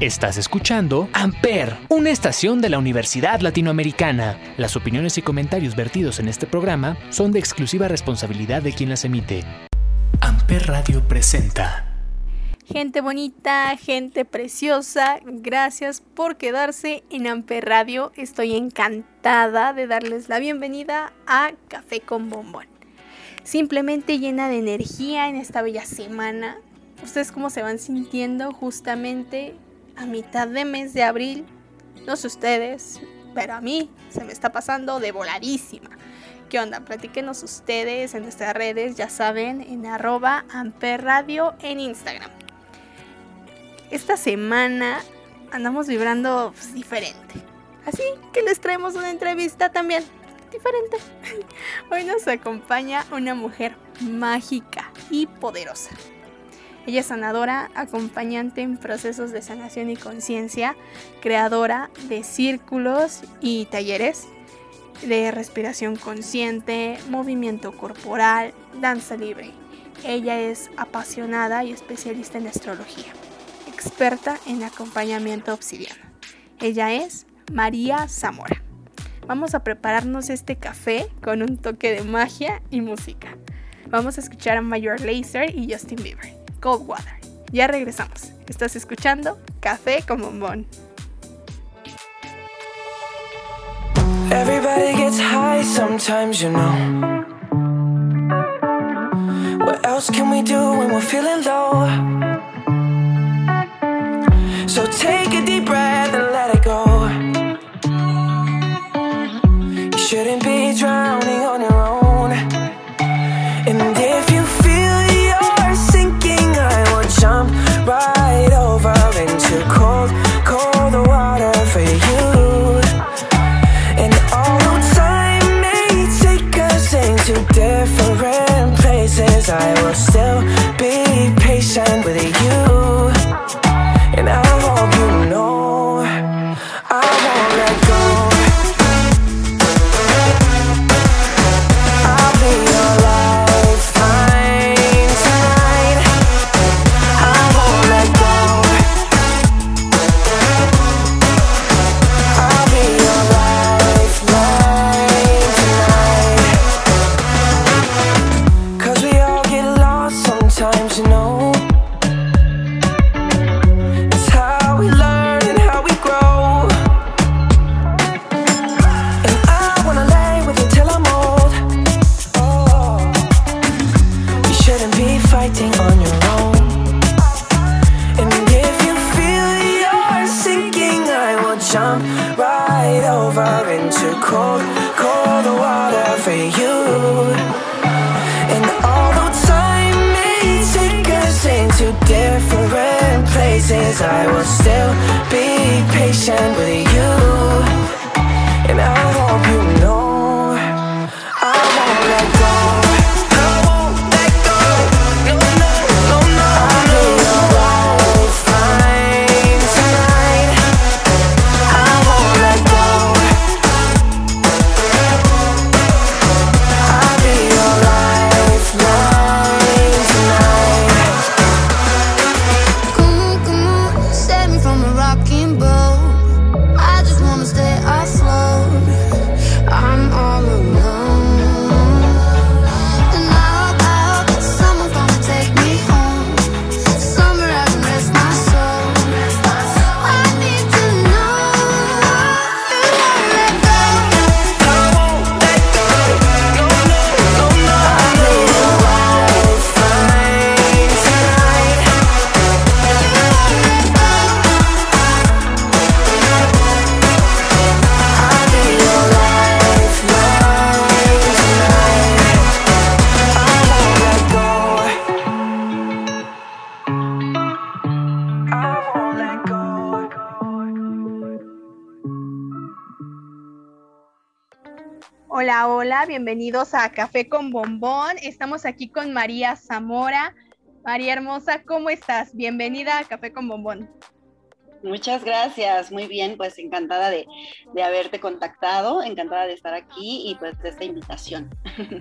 Estás escuchando Amper, una estación de la Universidad Latinoamericana. Las opiniones y comentarios vertidos en este programa son de exclusiva responsabilidad de quien las emite. Amper Radio presenta. Gente bonita, gente preciosa, gracias por quedarse en Amper Radio. Estoy encantada de darles la bienvenida a Café con Bombón. Simplemente llena de energía en esta bella semana. ¿Ustedes cómo se van sintiendo justamente a mitad de mes de abril. No sé ustedes, pero a mí se me está pasando de voladísima. ¿Qué onda? Platíquenos ustedes en nuestras redes, ya saben, en arroba amperradio en Instagram. Esta semana andamos vibrando pues, diferente. Así que les traemos una entrevista también diferente. Hoy nos acompaña una mujer mágica y poderosa. Ella es sanadora, acompañante en procesos de sanación y conciencia, creadora de círculos y talleres de respiración consciente, movimiento corporal, danza libre. Ella es apasionada y especialista en astrología, experta en acompañamiento obsidiano. Ella es María Zamora. Vamos a prepararnos este café con un toque de magia y música. Vamos a escuchar a Mayor Laser y Justin Bieber. Cold Water. Ya regresamos. Estás escuchando Café con Bombón. Everybody gets high sometimes, you know. What else can we do when we're feeling low? So take a deep breath and bienvenidos a Café con Bombón. Estamos aquí con María Zamora. María Hermosa, ¿cómo estás? Bienvenida a Café con Bombón. Muchas gracias, muy bien, pues encantada de, de haberte contactado, encantada de estar aquí y pues de esta invitación.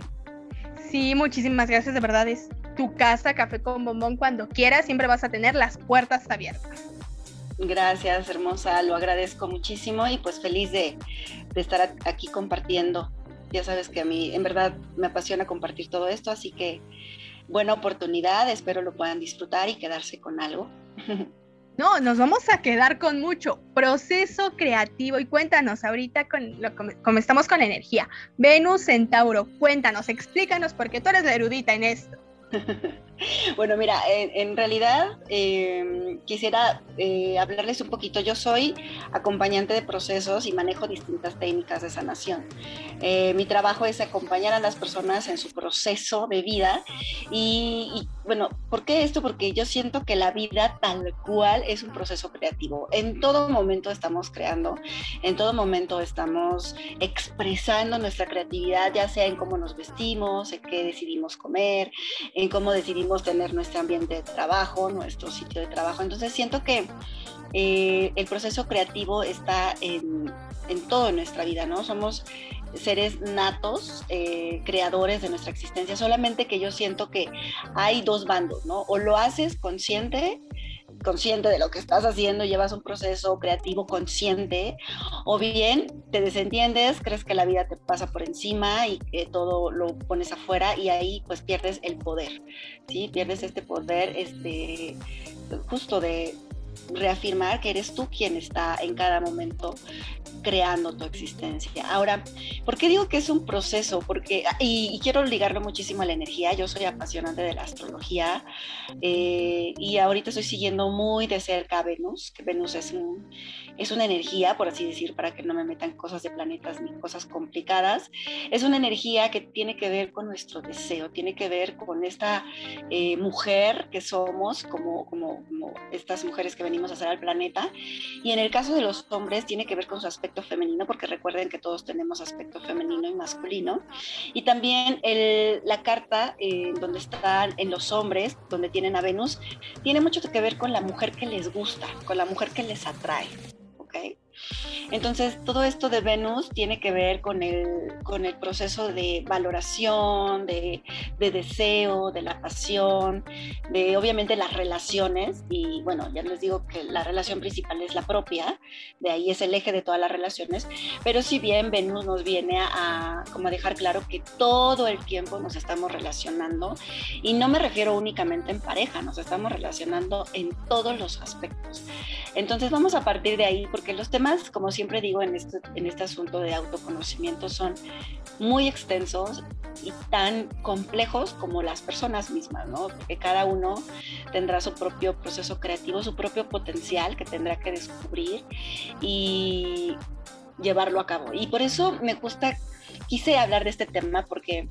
Sí, muchísimas gracias, de verdad es tu casa, Café con Bombón, cuando quieras, siempre vas a tener las puertas abiertas. Gracias, hermosa, lo agradezco muchísimo y pues feliz de, de estar aquí compartiendo. Ya sabes que a mí en verdad me apasiona compartir todo esto, así que buena oportunidad, espero lo puedan disfrutar y quedarse con algo. No, nos vamos a quedar con mucho proceso creativo y cuéntanos ahorita con lo, como estamos con energía. Venus Centauro, cuéntanos, explícanos porque tú eres la erudita en esto. Bueno, mira, en, realidad em, quisiera eh, hablarles un poquito. Yo soy acompañante de procesos y manejo distintas técnicas de sanación. Eh, mi trabajo es acompañar a las personas en su proceso de vida. Y, bueno, ¿por qué esto? Porque yo siento que la vida tal cual es un proceso creativo. En todo momento estamos creando, en todo momento estamos expresando nuestra creatividad, ya sea en cómo nos vestimos, en qué decidimos comer, cómo decidimos tener nuestro ambiente de trabajo, nuestro sitio de trabajo. Entonces siento que eh, el proceso creativo está en, en todo en nuestra vida, ¿no? Somos seres natos, eh, creadores de nuestra existencia, solamente que yo siento que hay dos bandos, ¿no? O lo haces consciente consciente de lo que estás haciendo, llevas un proceso creativo consciente, o bien te desentiendes, crees que la vida te pasa por encima y que todo lo pones afuera y ahí pues pierdes el poder, ¿sí? Pierdes este poder, este, justo de reafirmar que eres tú quien está en cada momento creando tu existencia. Ahora, ¿por qué digo que es un proceso? Porque, y, quiero ligarlo muchísimo a la energía, yo soy apasionante de la astrología eh, y ahorita estoy siguiendo muy de cerca a Venus, que Venus es, un, es una energía, por así decir, para que no me metan cosas de planetas ni cosas complicadas, es una energía que tiene que ver con nuestro deseo, tiene que ver con esta eh, mujer que somos, como, como, como estas mujeres que venimos a hacer al planeta, y en el caso de los hombres tiene que ver con su aspecto femenino, porque recuerden que todos tenemos aspecto femenino y masculino. Y también la carta eh, donde están en los hombres, donde tienen a Venus, tiene mucho que ver con la mujer que les gusta, con la mujer que les atrae. ¿ok? Entonces, todo esto de Venus tiene que ver con el, con el proceso de valoración, de, de, deseo, de la pasión, de obviamente las relaciones. Y bueno, ya les digo que la relación principal es la propia, de ahí es el eje de todas las relaciones. Pero si bien Venus nos viene a, como a dejar claro que todo el tiempo nos estamos relacionando, y no me refiero únicamente en pareja, nos estamos relacionando en todos los aspectos. Entonces, vamos a partir de ahí, porque los temas, como siempre digo en este, en este asunto de autoconocimiento, son muy extensos y tan complejos como las personas mismas, ¿no? Porque cada uno tendrá su propio proceso creativo, su propio potencial que tendrá que descubrir y llevarlo a cabo. Y por eso me gusta, quise hablar de este tema porque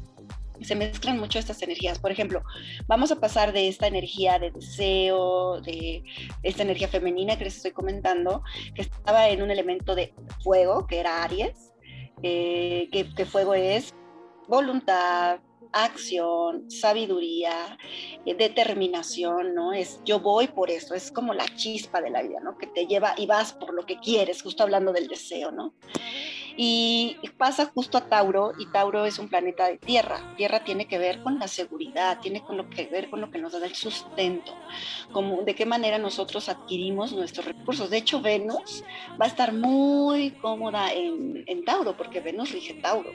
se mezclan mucho estas energías. Por ejemplo, vamos a pasar de esta energía de deseo, de esta energía femenina que les estoy comentando, que estaba en un elemento de fuego, que era Aries, eh, que, fuego es voluntad, acción, sabiduría, eh, determinación, ¿no? Es yo voy por esto, es como la chispa de la vida, ¿no? Que te lleva y vas por lo que quieres, justo hablando del deseo, ¿no? Y pasa justo a Tauro, y Tauro es un planeta de tierra. Tierra tiene que ver con la seguridad, tiene con lo que ver con lo que nos da el sustento, como de qué manera nosotros adquirimos nuestros recursos. De hecho, Venus va a estar muy cómoda en, Tauro, porque Venus rige Tauro,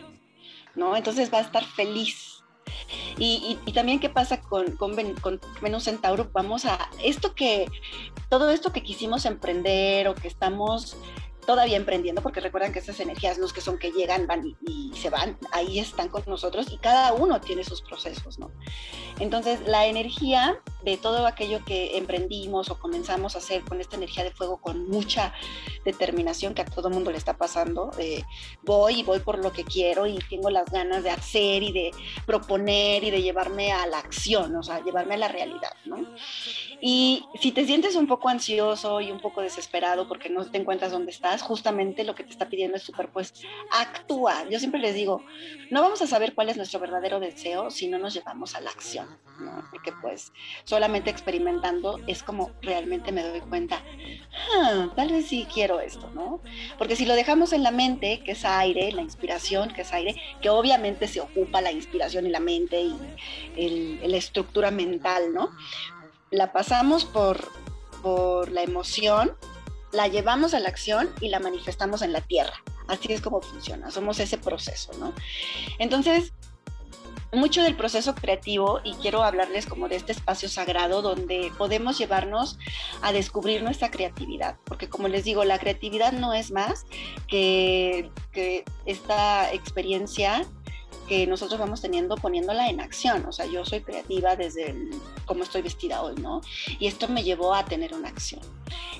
¿no? Entonces va a estar feliz. Y, también qué pasa con, con, con, Venus en Tauro, vamos a, esto que, todo esto que quisimos emprender o que estamos todavía emprendiendo, porque recuerdan que esas energías los que son que llegan, van y, se van, ahí están con nosotros y cada uno tiene sus procesos, ¿no? Entonces, la energía de todo aquello que emprendimos o comenzamos a hacer con esta energía de fuego, con mucha determinación que a todo mundo le está pasando, voy y voy por lo que quiero y tengo las ganas de hacer y de proponer y de llevarme a la acción, o sea, llevarme a la realidad, ¿no? Y si te sientes un poco ansioso y un poco desesperado porque no te encuentras donde estás, justamente lo que te está pidiendo es súper, pues, actúa. Yo siempre les digo, no vamos a saber cuál es nuestro verdadero deseo si no nos llevamos a la acción, ¿no? Porque pues solamente experimentando es como realmente me doy cuenta, ah, tal vez sí quiero esto, ¿no? Porque si lo dejamos en la mente, que es aire, la inspiración, que es aire, que obviamente se ocupa la inspiración y la mente y la estructura mental, ¿no? la pasamos por, por la emoción la llevamos a la acción y la manifestamos en la tierra. Así es como funciona, somos ese proceso, ¿no? Entonces, mucho del proceso creativo y quiero hablarles como de este espacio sagrado donde podemos llevarnos a descubrir nuestra creatividad, porque como les digo, la creatividad no es más que, esta experiencia que nosotros vamos teniendo poniéndola en acción. O sea, yo soy creativa desde el, cómo estoy vestida hoy, ¿no? Y esto me llevó a tener una acción.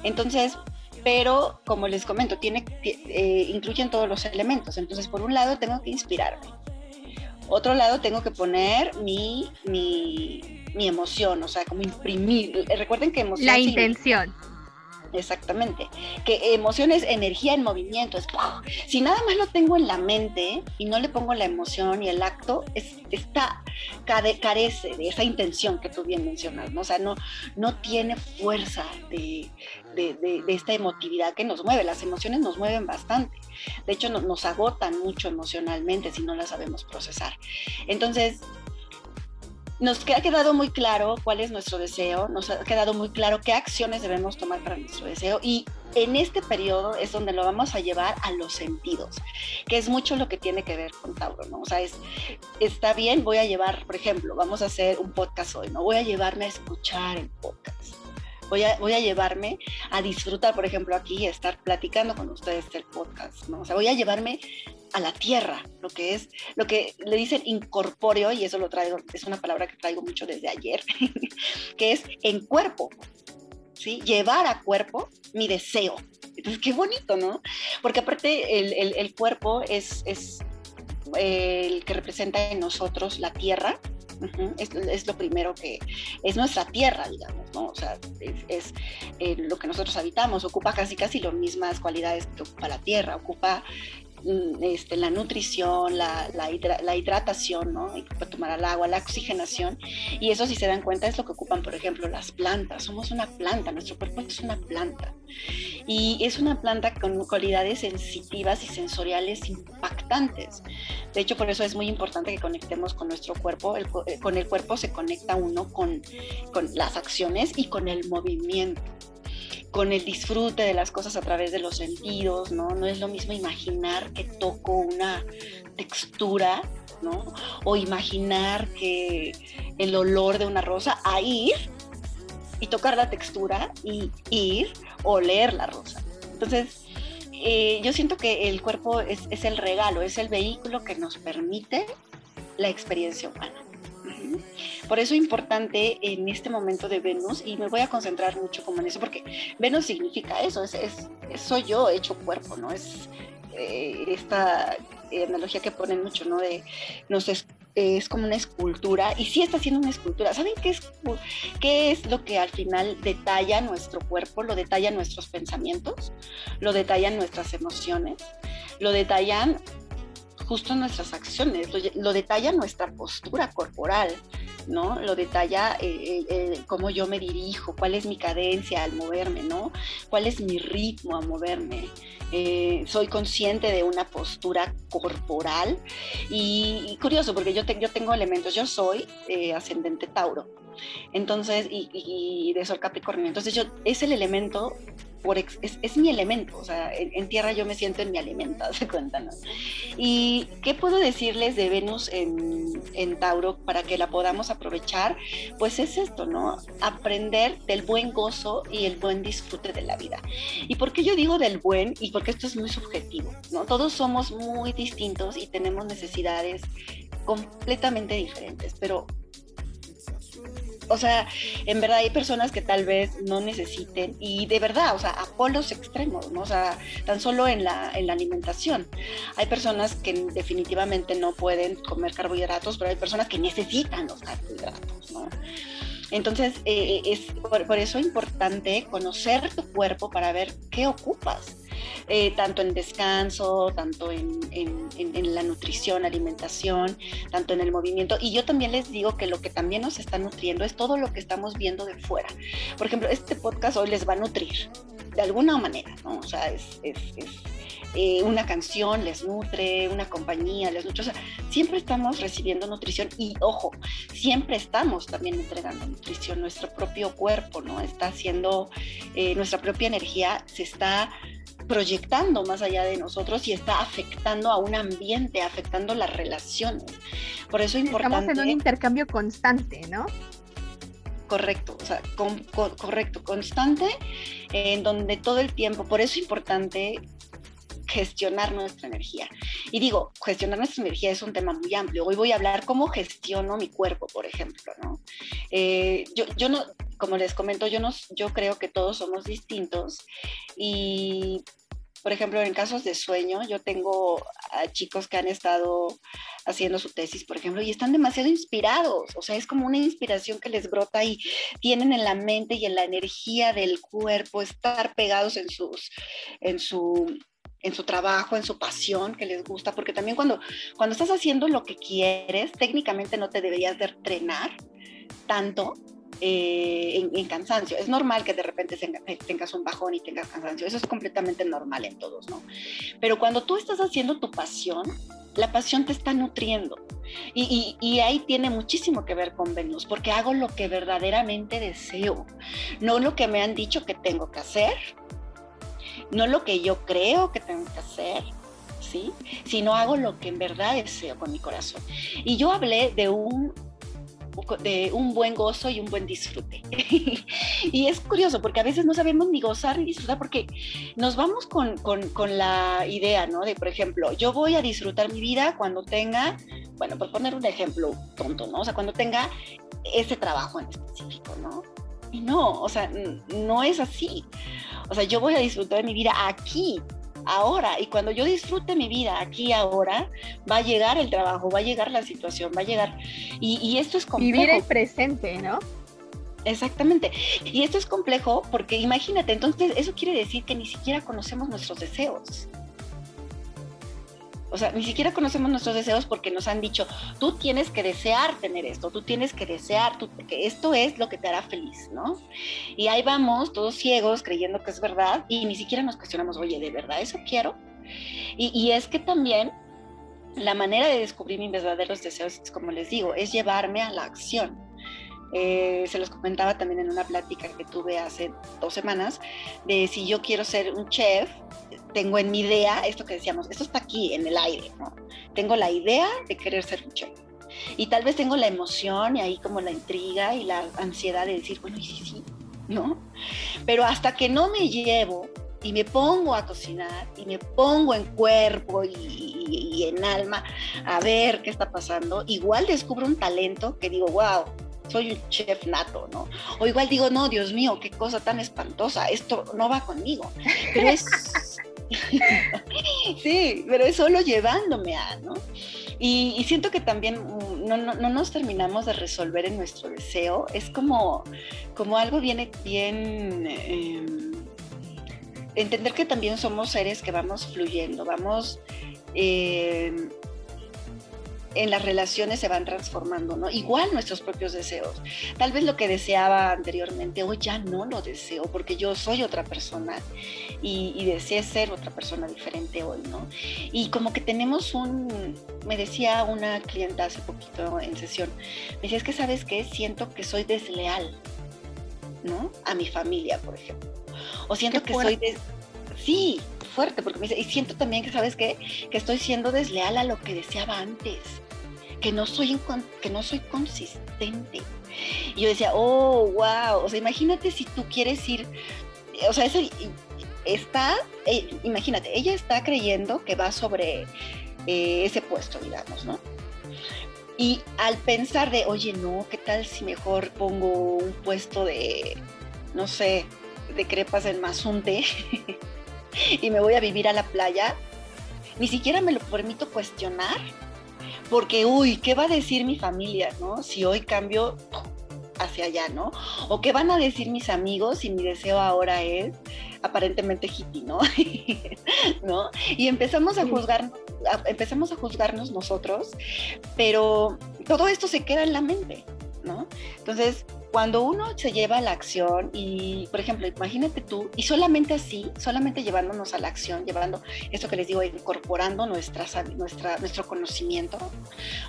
Entonces, pero como les comento, tiene, eh, incluyen todos los elementos. Entonces, por un lado, tengo que inspirarme. Otro lado, tengo que poner mi, mi, mi emoción, o sea, como imprimir. Recuerden que emoción. La intención. Exactamente. Que emoción es energía en movimiento. Es, si nada más lo tengo en la mente y no le pongo la emoción y el acto, es, está, carece de esa intención que tú bien mencionas, ¿no? O sea, no, no tiene fuerza de, esta emotividad que nos mueve. Las emociones nos mueven bastante. De hecho, nos agotan mucho emocionalmente si no las sabemos procesar. Entonces, nos ha quedado muy claro cuál es nuestro deseo, nos ha quedado muy claro qué acciones debemos tomar para nuestro deseo y en este periodo es donde lo vamos a llevar a los sentidos, que es mucho lo que tiene que ver con Tauro, ¿no? O sea, es, está bien, voy a llevar, por ejemplo, vamos a hacer un podcast hoy, ¿no? Voy a llevarme a escuchar el podcast. Voy a, voy a, llevarme a disfrutar, por ejemplo, aquí, estar platicando con ustedes el podcast, ¿no? O sea, voy a llevarme a la tierra, lo que es, lo que le dicen incorpóreo, y eso lo traigo, es una palabra que traigo mucho desde ayer, que es en cuerpo, ¿sí? Llevar a cuerpo mi deseo. Entonces, qué bonito, ¿no? Porque aparte el, cuerpo es, es el que representa en nosotros la tierra, es, lo primero que es nuestra tierra, digamos, ¿no? O sea, es, eh, lo que nosotros habitamos, ocupa casi casi las mismas cualidades que ocupa la tierra, ocupa este, la nutrición, la, hidratación, ¿no? para tomar el agua, la oxigenación. Y eso, si se dan cuenta, es lo que ocupan, por ejemplo, las plantas. Somos una planta, nuestro cuerpo es una planta. Y es una planta con cualidades sensitivas y sensoriales impactantes. De hecho, por eso es muy importante que conectemos con nuestro cuerpo. Eh, con el cuerpo se conecta uno con las acciones y con el movimiento con el disfrute de las cosas a través de los sentidos, ¿no? No es lo mismo imaginar que toco una textura, ¿no? O imaginar que el olor de una rosa, a ir y tocar la textura y ir, oler la rosa. Entonces, eh, yo siento que el cuerpo es, es el regalo, es el vehículo que nos permite la experiencia humana. Por eso es importante en este momento de Venus, y me voy a concentrar mucho como en eso, porque Venus significa eso, es, soy yo hecho cuerpo, ¿no? Es eh, esta analogía que ponen mucho, ¿no? De nos es, como una escultura, y sí está siendo una escultura. ¿Saben qué es, qué es lo que al final detalla nuestro cuerpo? Lo detallan nuestros pensamientos, lo detallan nuestras emociones, lo detallan justo nuestras acciones, lo, detalla nuestra postura corporal, ¿no? Lo detalla eh, eh, eh, cómo yo me dirijo, cuál es mi cadencia al moverme, ¿no? Cuál es mi ritmo a moverme. soy consciente de una postura corporal y, curioso porque yo, yo tengo elementos, yo soy ascendente Tauro, entonces, y, y, de Sol Capricornio, entonces yo, es el elemento es, mi elemento, o sea, en, tierra yo me siento en mi alimento, se cuenta, ¿Y qué puedo decirles de Venus en, en, Tauro para que la podamos aprovechar? Pues es esto, ¿no? Aprender del buen gozo y el buen disfrute de la vida. ¿Y por qué yo digo del buen? Y porque esto es muy subjetivo, ¿no? Todos somos muy distintos y tenemos necesidades completamente diferentes, pero o sea, en verdad hay personas que tal vez no necesiten y de verdad, o sea, a polos extremos, ¿no? O sea, tan solo en la, en la alimentación. Hay personas que definitivamente no pueden comer carbohidratos, pero hay personas que necesitan los carbohidratos, ¿no? Entonces, eh, es por, por, eso importante conocer tu cuerpo para ver qué ocupas. Eh, tanto en descanso, tanto en, en, la nutrición, alimentación, tanto en el movimiento. Y yo también les digo que lo que también nos está nutriendo es todo lo que estamos viendo de fuera. Por ejemplo, este podcast hoy les va a nutrir de alguna manera, ¿no? O sea, es, es, eh, una canción les nutre, una compañía les nutre, o sea, siempre estamos recibiendo nutrición y ojo, siempre estamos también entregando nutrición, nuestro propio cuerpo, ¿no? Está haciendo, eh, nuestra propia energía se está proyectando más allá de nosotros y está afectando a un ambiente, afectando las relaciones. Por eso es importante... Estamos en un intercambio constante, ¿no? Correcto, o sea, correcto, constante, en donde todo el tiempo, por eso es importante gestionar nuestra energía. Y digo, gestionar nuestra energía es un tema muy amplio. Hoy voy a hablar cómo gestiono mi cuerpo, por ejemplo, ¿no? Eh, yo, yo no, como les comento, yo, no, yo creo que todos somos distintos y por ejemplo, en casos de sueño, yo tengo a chicos que han estado haciendo su tesis, por ejemplo, y están demasiado inspirados. O sea, es como una inspiración que les brota y tienen en la mente y en la energía del cuerpo estar pegados en sus, en su en su trabajo, en su pasión que les gusta, porque también cuando, cuando estás haciendo lo que quieres, técnicamente no te deberías de entrenar tanto eh, en, cansancio. Es normal que de repente eh, tengas un bajón y tengas cansancio, eso es completamente normal en todos, ¿no? Pero cuando tú estás haciendo tu pasión, la pasión te está nutriendo. Y, y, ahí tiene muchísimo que ver con Venus, porque hago lo que verdaderamente deseo, no lo que me han dicho que tengo que hacer, no lo que yo creo que tengo que hacer, ¿sí? Sino hago lo que en verdad deseo con mi corazón. Y yo hablé de un de un buen gozo y un buen disfrute. y es curioso porque a veces no sabemos ni gozar ni disfrutar porque nos vamos con, con, la idea, ¿no? De, por ejemplo, yo voy a disfrutar mi vida cuando tenga, bueno, por poner un ejemplo tonto, ¿no? O sea, cuando tenga ese trabajo en específico, ¿no? Y no, o sea, no es así. O sea, yo voy a disfrutar de mi vida aquí, ahora. Y cuando yo disfrute mi vida aquí ahora, va a llegar el trabajo, va a llegar la situación, va a llegar. Y, esto es complejo. Vivir el presente, ¿no? Exactamente. Y esto es complejo porque imagínate, entonces eso quiere decir que ni siquiera conocemos nuestros deseos. O sea, ni siquiera conocemos nuestros deseos porque nos han dicho, tú tienes que desear tener esto, tú tienes que desear, que esto es lo que te hará feliz, ¿no? Y ahí vamos, todos ciegos, creyendo que es verdad, y ni siquiera nos cuestionamos, oye, ¿de verdad eso quiero? Y es que también la manera de descubrir mis verdaderos deseos, como les digo, es llevarme a la acción. Eh, se los comentaba también en una plática que tuve hace dos semanas, de si yo quiero ser un chef, tengo en mi idea esto que decíamos, esto está aquí en el aire, ¿no? Tengo la idea de querer ser un chef. Y tal vez tengo la emoción y ahí como la intriga y la ansiedad de decir, bueno, sí, sí, ¿no? Pero hasta que no me llevo y me pongo a cocinar y me pongo en cuerpo y, y, en alma a ver qué está pasando, igual descubro un talento que digo, wow, soy un chef nato, ¿no? O igual digo, no, Dios mío, qué cosa tan espantosa, esto no va conmigo. Pero es... sí, pero es solo llevándome a, ¿no? Y, siento que también mm, no, no, nos terminamos de resolver en nuestro deseo. Es como, como algo bien, bien em, entender que también somos seres que vamos fluyendo, vamos em, en las relaciones se van transformando, ¿no? Igual nuestros propios deseos. Tal vez lo que deseaba anteriormente, hoy ya no lo deseo porque yo soy otra persona y, y deseé ser otra persona diferente hoy, ¿no? Y como que tenemos un, me decía una clienta hace poquito en sesión, me decía, es que sabes qué, siento que soy desleal, ¿no? A mi familia, por ejemplo. O siento que soy de... Sí, fuerte, porque me dice, y siento también que, ¿sabes qué? Que estoy siendo desleal a lo que deseaba antes que no soy, que no soy consistente. Y yo decía, oh, wow, o sea, imagínate si tú quieres ir, o sea, está, eh, imagínate, ella está creyendo que va sobre eh, ese puesto, digamos, ¿no? Y al pensar de, oye, no, ¿qué tal si mejor pongo un puesto de, no sé, de crepas en Mazunte y me voy a vivir a la playa? Ni siquiera me lo permito cuestionar porque, uy, ¿qué va a decir mi familia, no? Si hoy cambio hacia allá, ¿no? O qué van a decir mis amigos si mi deseo ahora es aparentemente hippie, ¿no? ¿No? Y empezamos a juzgar, empezamos a juzgarnos nosotros, pero todo esto se queda en la mente, ¿no? Entonces, cuando uno se lleva a la acción y, por ejemplo, imagínate tú, y solamente así, solamente llevándonos a la acción, llevando esto que les digo, incorporando nuestra, nuestra, nuestro conocimiento,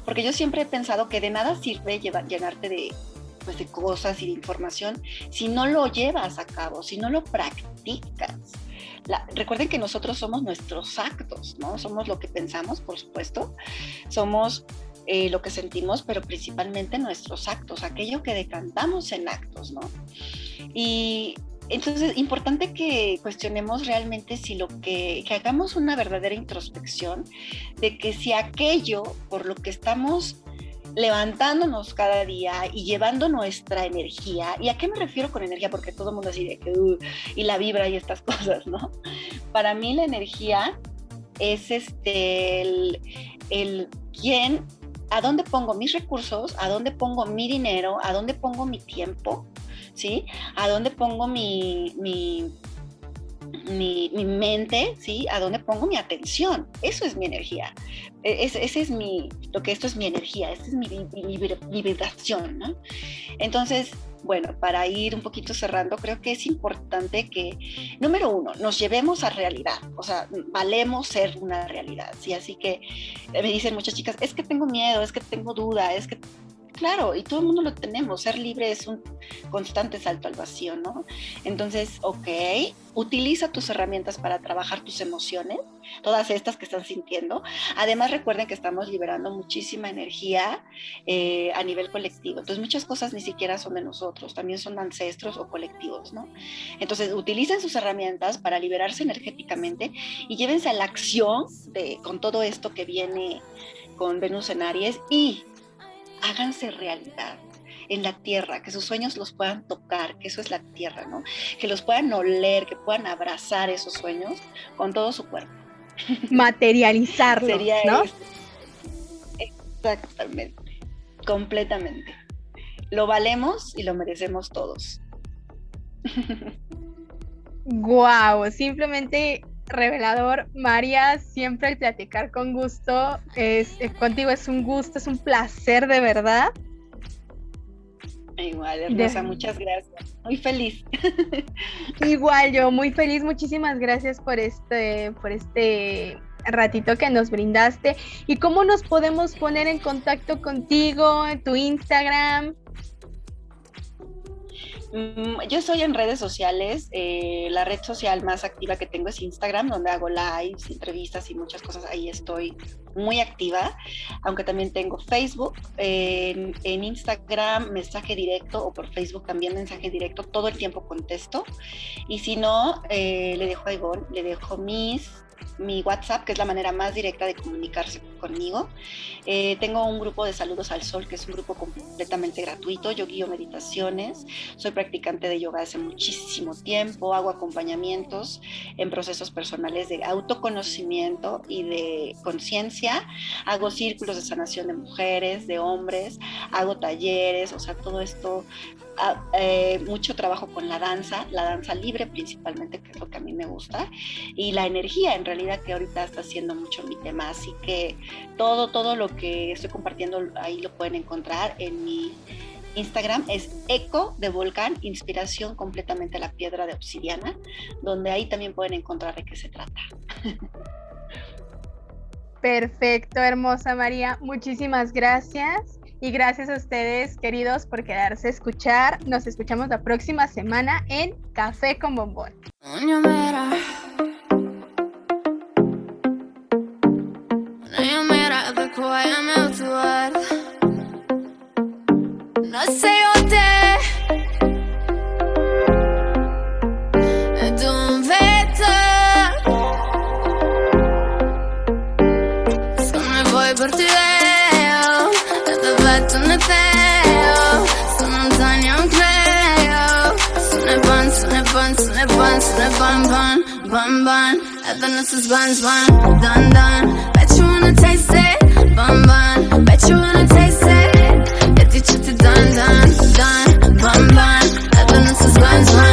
porque yo siempre he pensado que de nada sirve llevar, llenarte de, pues, de cosas y de información si no lo llevas a cabo, si no lo practicas. recuerden que nosotros somos nuestros actos, ¿no? Somos lo que pensamos, por supuesto. Somos eh, lo que sentimos, pero principalmente nuestros actos, aquello que decantamos en actos, ¿no? Y entonces, importante que cuestionemos realmente si lo que, que hagamos una verdadera introspección de que si aquello por lo que estamos levantándonos cada día y llevando nuestra energía. ¿Y a qué me refiero con energía? Porque todo el mundo así de que, uh, y la vibra y estas cosas, ¿no? Para mí la energía es este, el, el quién a dónde pongo mis recursos, a dónde pongo mi dinero, a dónde pongo mi tiempo, ¿sí? A dónde pongo mi, mi, mente, ¿sí? A dónde pongo mi atención. Eso es mi energía. E, ese, es mi, lo que esto es mi energía, esta es mi, mi vibración, ¿no? Entonces, bueno, para ir un poquito cerrando, creo que es importante que, número uno, nos llevemos a realidad, o sea, valemos ser una realidad, ¿sí? Así que me dicen muchas chicas, es que tengo miedo, es que tengo duda, es que Claro, y todo el mundo lo tenemos. Ser libre es un constante salto al vacío, ¿no? Entonces, ok, utiliza tus herramientas para trabajar tus emociones, todas estas que están sintiendo. Además, recuerden que estamos liberando muchísima energía eh, a nivel colectivo. Entonces, muchas cosas ni siquiera son de nosotros, también son ancestros o colectivos, ¿no? Entonces, utilicen sus herramientas para liberarse energéticamente y llévense a la acción de, con todo esto que viene con Venus en Aries y háganse realidad en la tierra, que sus sueños los puedan tocar, que eso es la tierra, ¿no? Que los puedan oler, que puedan abrazar esos sueños con todo su cuerpo. Materializarlo, Sería ¿no? Exactamente, completamente. Lo valemos y lo merecemos todos. Guau, simplemente revelador. María, siempre al platicar con gusto, es, eh, contigo es un gusto, es un placer de verdad. Igual, hermosa, muchas gracias. Muy feliz. Igual yo, muy feliz. Muchísimas gracias por este, por este ratito que nos brindaste. ¿Y cómo nos podemos poner en contacto contigo, en tu Instagram? Mm, yo estoy en redes sociales. Eh, la red social más activa que tengo es Instagram, donde hago lives, entrevistas y muchas cosas. Ahí estoy muy activa, aunque también tengo Facebook. en, Instagram, mensaje directo o por Facebook también mensaje directo. Todo el tiempo contesto. Y si no, eh, le dejo a Ivonne, le dejo mis mi WhatsApp, que es la manera más directa de comunicarse conmigo. Eh, tengo un grupo de Saludos al Sol, que es un grupo completamente gratuito. Yo guío meditaciones, soy practicante de yoga hace muchísimo tiempo, hago acompañamientos en procesos personales de autoconocimiento y de conciencia, hago círculos de sanación de mujeres, de hombres, hago talleres, o sea, todo esto eh, mucho trabajo con la danza, la danza libre principalmente, que es lo que a mí me gusta, y la energía en realidad que ahorita está haciendo mucho mi tema, así que todo, todo lo que estoy compartiendo ahí lo pueden encontrar en mi Instagram, es Eco de Volcán, inspiración completamente la piedra de obsidiana, donde ahí también pueden encontrar de qué se trata. Perfecto, hermosa María, muchísimas gracias. Y gracias a ustedes, queridos, por quedarse a escuchar. Nos escuchamos la próxima semana en Café con Bombón. Bun, bun, bun, bun. Evidence is bun. Bet you wanna taste it, bun, bun. Bet you wanna taste it. Get the chitty done, done, done, bun, bun. Evidence is buns, bun,